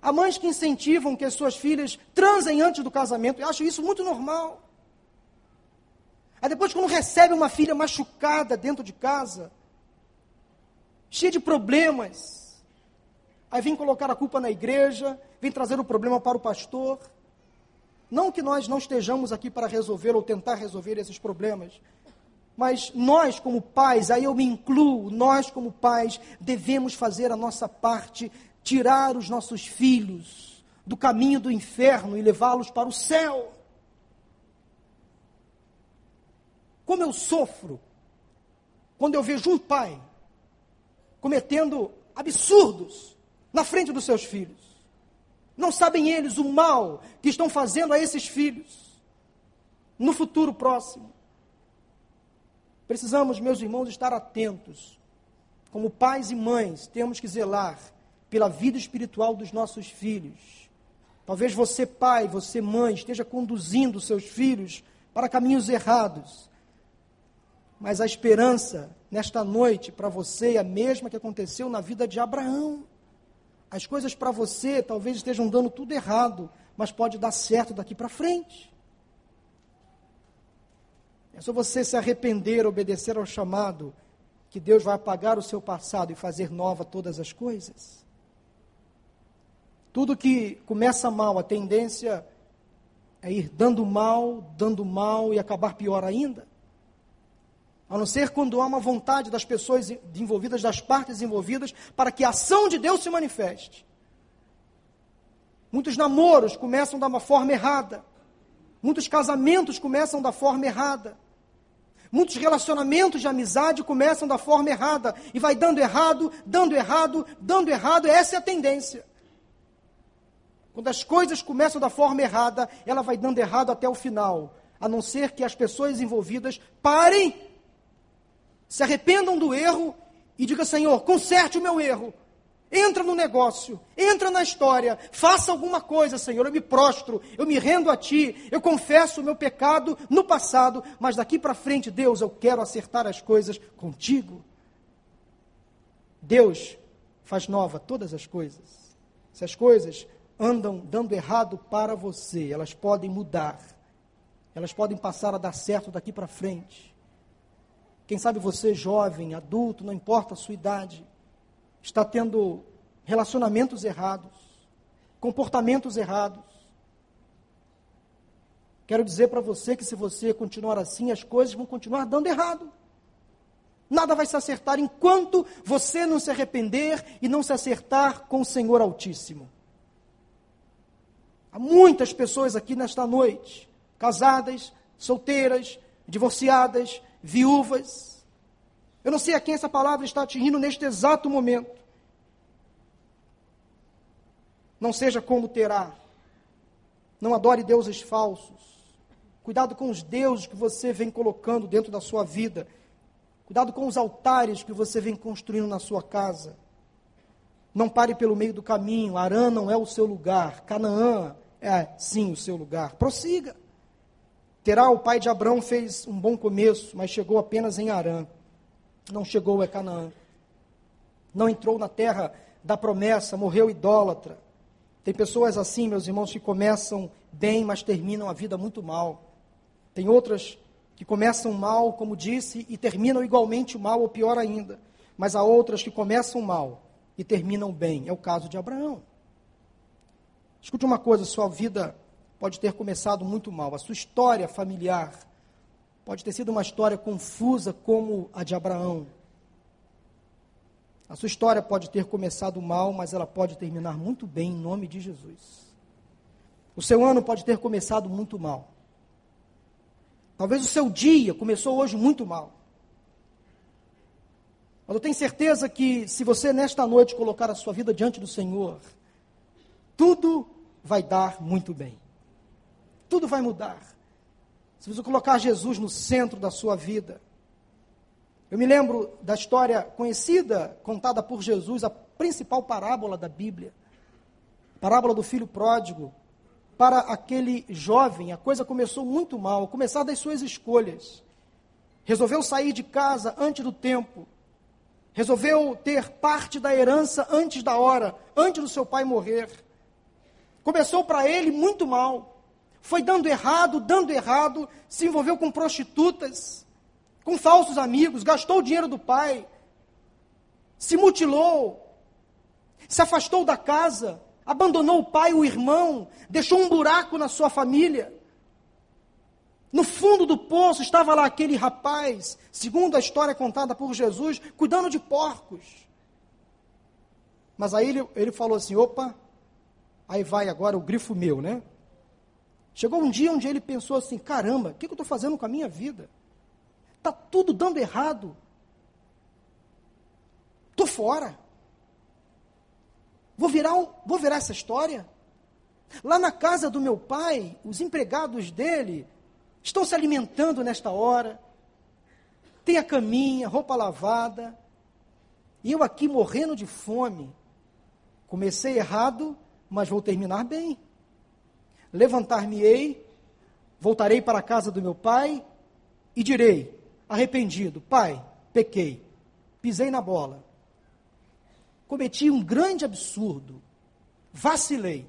Há mães que incentivam que as suas filhas transem antes do casamento. Eu acho isso muito normal. Aí depois, quando recebe uma filha machucada dentro de casa, cheia de problemas, aí vem colocar a culpa na igreja, vem trazer o problema para o pastor. Não que nós não estejamos aqui para resolver ou tentar resolver esses problemas, mas nós, como pais, aí eu me incluo, nós, como pais, devemos fazer a nossa parte, tirar os nossos filhos do caminho do inferno e levá-los para o céu. Como eu sofro quando eu vejo um pai cometendo absurdos na frente dos seus filhos. Não sabem eles o mal que estão fazendo a esses filhos no futuro próximo. Precisamos, meus irmãos, estar atentos. Como pais e mães, temos que zelar pela vida espiritual dos nossos filhos. Talvez você, pai, você, mãe, esteja conduzindo seus filhos para caminhos errados. Mas a esperança nesta noite para você é a mesma que aconteceu na vida de Abraão. As coisas para você talvez estejam dando tudo errado, mas pode dar certo daqui para frente. É só você se arrepender, obedecer ao chamado, que Deus vai apagar o seu passado e fazer nova todas as coisas. Tudo que começa mal, a tendência é ir dando mal, dando mal e acabar pior ainda. A não ser quando há uma vontade das pessoas envolvidas, das partes envolvidas, para que a ação de Deus se manifeste. Muitos namoros começam da uma forma errada. Muitos casamentos começam da forma errada. Muitos relacionamentos de amizade começam da forma errada e vai dando errado, dando errado, dando errado. Essa é a tendência. Quando as coisas começam da forma errada, ela vai dando errado até o final. A não ser que as pessoas envolvidas parem se arrependam do erro e diga: Senhor, conserte o meu erro. Entra no negócio, entra na história, faça alguma coisa, Senhor. Eu me prostro, eu me rendo a Ti, eu confesso o meu pecado no passado, mas daqui para frente, Deus, eu quero acertar as coisas contigo. Deus faz nova todas as coisas. Se as coisas andam dando errado para você, elas podem mudar, elas podem passar a dar certo daqui para frente. Quem sabe você, jovem, adulto, não importa a sua idade, está tendo relacionamentos errados, comportamentos errados. Quero dizer para você que se você continuar assim, as coisas vão continuar dando errado. Nada vai se acertar enquanto você não se arrepender e não se acertar com o Senhor Altíssimo. Há muitas pessoas aqui nesta noite, casadas, solteiras, divorciadas, viúvas. Eu não sei a quem essa palavra está atingindo neste exato momento. Não seja como terá. Não adore deuses falsos. Cuidado com os deuses que você vem colocando dentro da sua vida. Cuidado com os altares que você vem construindo na sua casa. Não pare pelo meio do caminho. Arã não é o seu lugar. Canaã é sim o seu lugar. Prossiga. Terá, o pai de Abraão, fez um bom começo, mas chegou apenas em Arã. Não chegou a Canaã. Não entrou na terra da promessa, morreu idólatra. Tem pessoas assim, meus irmãos, que começam bem, mas terminam a vida muito mal. Tem outras que começam mal, como disse, e terminam igualmente mal ou pior ainda. Mas há outras que começam mal e terminam bem. É o caso de Abraão. Escute uma coisa: sua vida pode ter começado muito mal. A sua história familiar pode ter sido uma história confusa como a de Abraão. A sua história pode ter começado mal, mas ela pode terminar muito bem em nome de Jesus. O seu ano pode ter começado muito mal. Talvez o seu dia começou hoje muito mal. Mas eu tenho certeza que se você nesta noite colocar a sua vida diante do Senhor, tudo vai dar muito bem tudo vai mudar. Se você colocar Jesus no centro da sua vida. Eu me lembro da história conhecida, contada por Jesus, a principal parábola da Bíblia. Parábola do filho pródigo. Para aquele jovem, a coisa começou muito mal, começar das suas escolhas. Resolveu sair de casa antes do tempo. Resolveu ter parte da herança antes da hora, antes do seu pai morrer. Começou para ele muito mal foi dando errado, dando errado, se envolveu com prostitutas, com falsos amigos, gastou o dinheiro do pai, se mutilou, se afastou da casa, abandonou o pai, o irmão, deixou um buraco na sua família. No fundo do poço estava lá aquele rapaz, segundo a história contada por Jesus, cuidando de porcos. Mas aí ele, ele falou assim: opa, Aí vai agora o grifo meu, né? Chegou um dia onde ele pensou assim: caramba, o que, que eu estou fazendo com a minha vida? Está tudo dando errado. Estou fora. Vou virar, um, vou virar essa história? Lá na casa do meu pai, os empregados dele estão se alimentando nesta hora. Tem a caminha, roupa lavada. E eu aqui morrendo de fome. Comecei errado, mas vou terminar bem. Levantar-me-ei, voltarei para a casa do meu pai e direi, arrependido, pai, pequei, pisei na bola, cometi um grande absurdo, vacilei.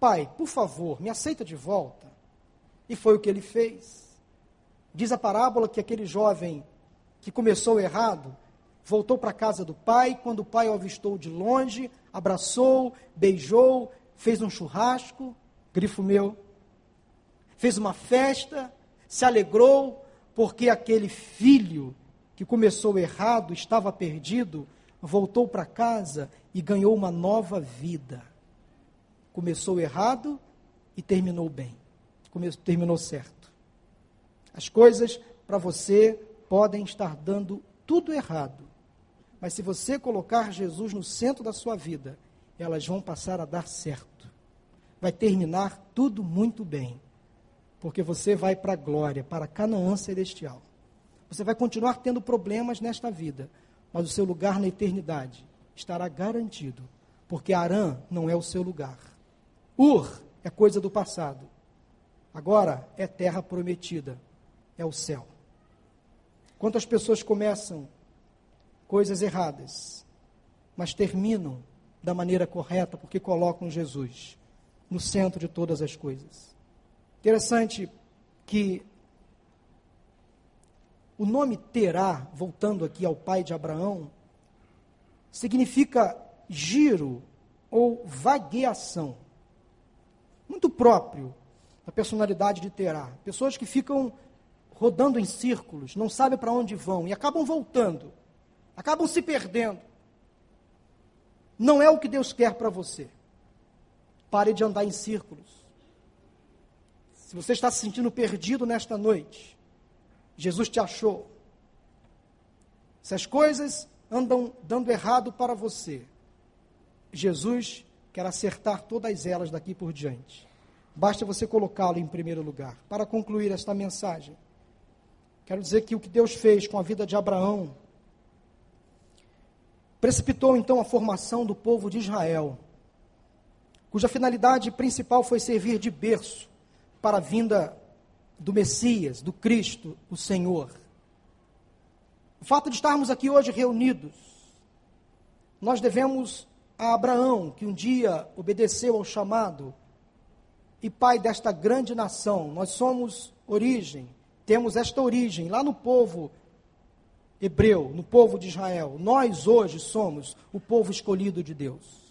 Pai, por favor, me aceita de volta. E foi o que ele fez. Diz a parábola que aquele jovem que começou errado voltou para a casa do pai. Quando o pai o avistou de longe, abraçou, beijou, fez um churrasco, grifo meu, fez uma festa, se alegrou, porque aquele filho que começou errado, estava perdido, voltou para casa e ganhou uma nova vida. Começou errado e terminou bem. Começou, terminou certo. As coisas para você podem estar dando tudo errado, mas se você colocar Jesus no centro da sua vida, elas vão passar a dar certo. Vai terminar tudo muito bem. Porque você vai para a glória, para Canaã celestial. Você vai continuar tendo problemas nesta vida, mas o seu lugar na eternidade estará garantido, porque Arã não é o seu lugar. Ur é coisa do passado. Agora é terra prometida, é o céu. Quantas pessoas começam coisas erradas, mas terminam da maneira correta porque colocam Jesus no centro de todas as coisas. Interessante que o nome Terá, voltando aqui ao pai de Abraão, significa giro ou vagueação. Muito próprio da personalidade de Terá. Pessoas que ficam rodando em círculos, não sabem para onde vão e acabam voltando acabam se perdendo. Não é o que Deus quer para você. Pare de andar em círculos. Se você está se sentindo perdido nesta noite, Jesus te achou. Se as coisas andam dando errado para você, Jesus quer acertar todas elas daqui por diante. Basta você colocá-lo em primeiro lugar. Para concluir esta mensagem, quero dizer que o que Deus fez com a vida de Abraão Precipitou então a formação do povo de Israel, cuja finalidade principal foi servir de berço para a vinda do Messias, do Cristo, o Senhor. O fato de estarmos aqui hoje reunidos, nós devemos a Abraão, que um dia obedeceu ao chamado e pai desta grande nação. Nós somos origem, temos esta origem lá no povo hebreu, no povo de Israel. Nós hoje somos o povo escolhido de Deus.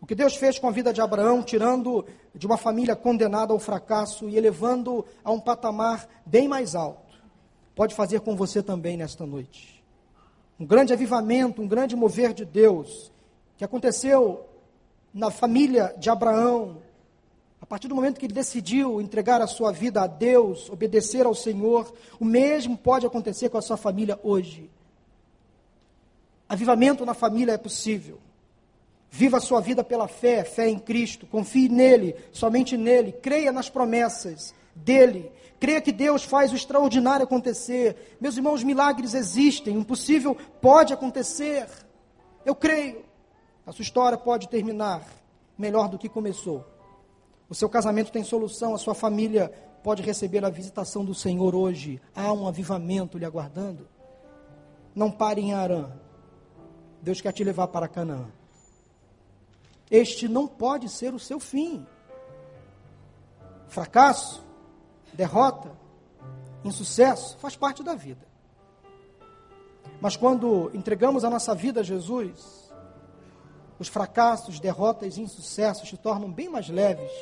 O que Deus fez com a vida de Abraão, tirando de uma família condenada ao fracasso e elevando a um patamar bem mais alto, pode fazer com você também nesta noite. Um grande avivamento, um grande mover de Deus, que aconteceu na família de Abraão, a partir do momento que ele decidiu entregar a sua vida a Deus, obedecer ao Senhor, o mesmo pode acontecer com a sua família hoje. Avivamento na família é possível. Viva a sua vida pela fé, fé em Cristo, confie nele, somente nele, creia nas promessas dele, creia que Deus faz o extraordinário acontecer. Meus irmãos, milagres existem, o impossível pode acontecer. Eu creio. A sua história pode terminar melhor do que começou. O seu casamento tem solução, a sua família pode receber a visitação do Senhor hoje. Há um avivamento lhe aguardando. Não pare em Arã. Deus quer te levar para Canaã. Este não pode ser o seu fim. Fracasso, derrota, insucesso faz parte da vida. Mas quando entregamos a nossa vida a Jesus, os fracassos, derrotas e insucessos se tornam bem mais leves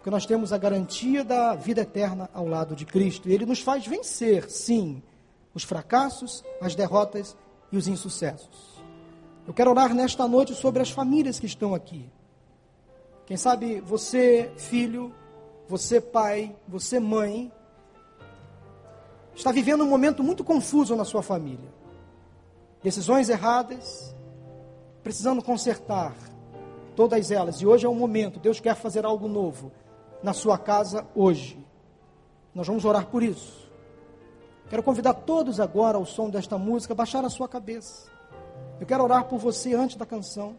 porque nós temos a garantia da vida eterna ao lado de Cristo. E Ele nos faz vencer, sim, os fracassos, as derrotas e os insucessos. Eu quero orar nesta noite sobre as famílias que estão aqui. Quem sabe você, filho, você, pai, você, mãe, está vivendo um momento muito confuso na sua família. Decisões erradas, precisando consertar todas elas. E hoje é o momento, Deus quer fazer algo novo na sua casa hoje. Nós vamos orar por isso. Quero convidar todos agora ao som desta música a baixar a sua cabeça. Eu quero orar por você antes da canção.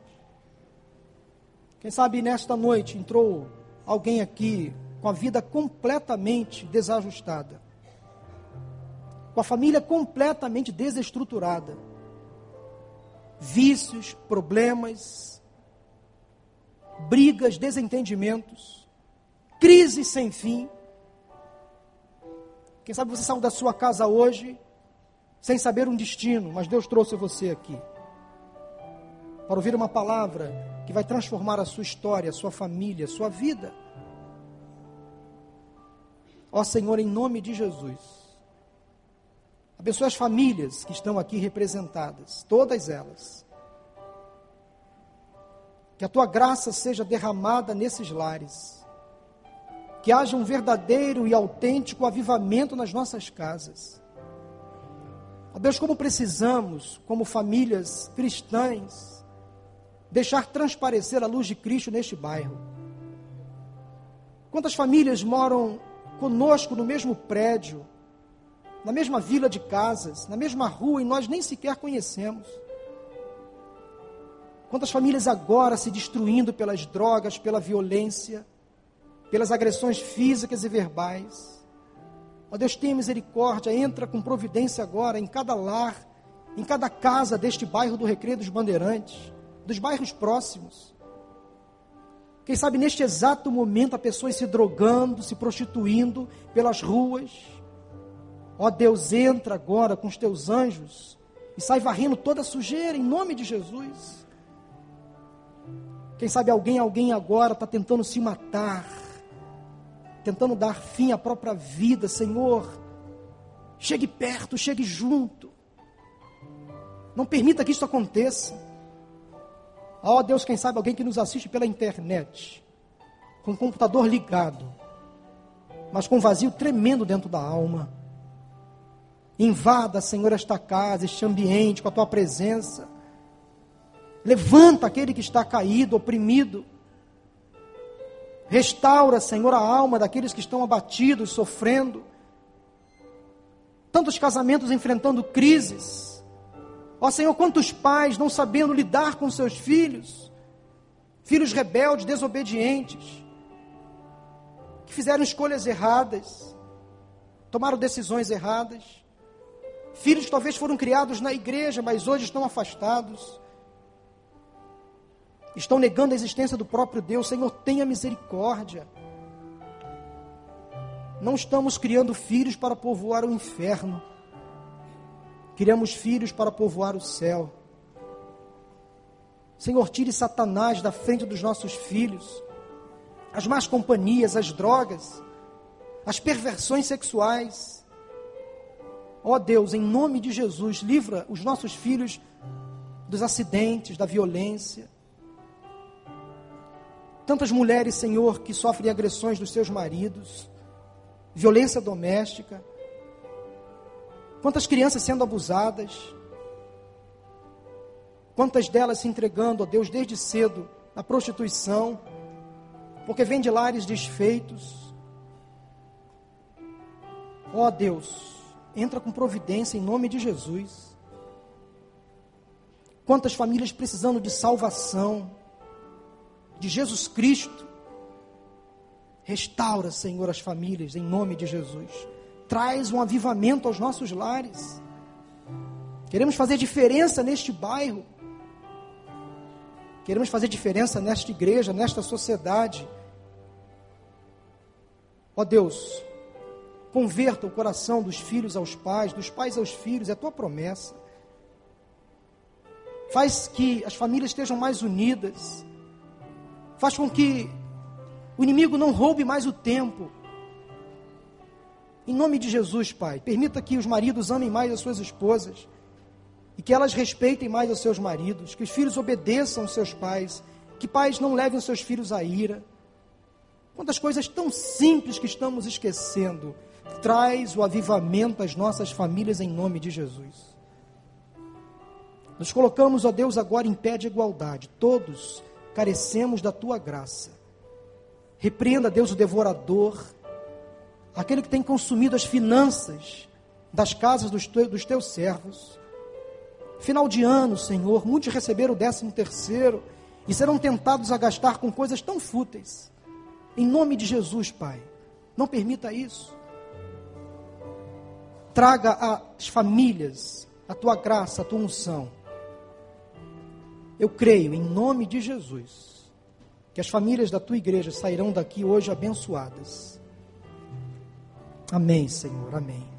Quem sabe nesta noite entrou alguém aqui com a vida completamente desajustada, com a família completamente desestruturada, vícios, problemas, brigas, desentendimentos, crise sem fim. Quem sabe você saiu da sua casa hoje sem saber um destino, mas Deus trouxe você aqui para ouvir uma palavra que vai transformar a sua história, a sua família, a sua vida. Ó Senhor, em nome de Jesus, abençoe as famílias que estão aqui representadas, todas elas. Que a tua graça seja derramada nesses lares. Que haja um verdadeiro e autêntico avivamento nas nossas casas. Ó Deus, como precisamos, como famílias cristãs, deixar transparecer a luz de Cristo neste bairro. Quantas famílias moram conosco no mesmo prédio, na mesma vila de casas, na mesma rua e nós nem sequer conhecemos? Quantas famílias agora se destruindo pelas drogas, pela violência, pelas agressões físicas e verbais? Ó Deus, tenha misericórdia, entra com providência agora em cada lar, em cada casa deste bairro do Recreio dos Bandeirantes dos bairros próximos. Quem sabe neste exato momento a pessoa se drogando, se prostituindo pelas ruas. Ó Deus, entra agora com os teus anjos e sai varrendo toda a sujeira em nome de Jesus. Quem sabe alguém, alguém agora está tentando se matar, tentando dar fim à própria vida, Senhor. Chegue perto, chegue junto. Não permita que isso aconteça. Ó oh, Deus, quem sabe alguém que nos assiste pela internet, com o computador ligado, mas com um vazio tremendo dentro da alma. Invada, Senhor, esta casa, este ambiente com a tua presença. Levanta aquele que está caído, oprimido. Restaura, Senhor, a alma daqueles que estão abatidos, sofrendo. Tantos casamentos enfrentando crises. Ó Senhor, quantos pais não sabendo lidar com seus filhos, filhos rebeldes, desobedientes, que fizeram escolhas erradas, tomaram decisões erradas, filhos que talvez foram criados na igreja, mas hoje estão afastados, estão negando a existência do próprio Deus. Senhor, tenha misericórdia. Não estamos criando filhos para povoar o inferno. Criamos filhos para povoar o céu. Senhor, tire Satanás da frente dos nossos filhos. As más companhias, as drogas, as perversões sexuais. Ó oh Deus, em nome de Jesus, livra os nossos filhos dos acidentes, da violência. Tantas mulheres, Senhor, que sofrem agressões dos seus maridos, violência doméstica, Quantas crianças sendo abusadas? Quantas delas se entregando a Deus desde cedo na prostituição, porque vem de lares desfeitos? Ó oh, Deus, entra com providência em nome de Jesus. Quantas famílias precisando de salvação, de Jesus Cristo. Restaura, Senhor, as famílias em nome de Jesus traz um avivamento aos nossos lares. Queremos fazer diferença neste bairro. Queremos fazer diferença nesta igreja, nesta sociedade. Ó Deus, converta o coração dos filhos aos pais, dos pais aos filhos, é tua promessa. Faz que as famílias estejam mais unidas. Faz com que o inimigo não roube mais o tempo em nome de Jesus, Pai, permita que os maridos amem mais as suas esposas e que elas respeitem mais os seus maridos, que os filhos obedeçam aos seus pais, que pais não levem os seus filhos à ira. Quantas coisas tão simples que estamos esquecendo. Traz o avivamento às nossas famílias em nome de Jesus. Nos colocamos, ó Deus, agora em pé de igualdade. Todos carecemos da tua graça. Repreenda, Deus, o devorador, aquele que tem consumido as finanças das casas dos, te, dos teus servos. Final de ano, Senhor, muitos receberam o décimo terceiro e serão tentados a gastar com coisas tão fúteis. Em nome de Jesus, Pai, não permita isso. Traga às famílias a tua graça, a tua unção. Eu creio, em nome de Jesus, que as famílias da tua igreja sairão daqui hoje abençoadas. Amém, Senhor, amém.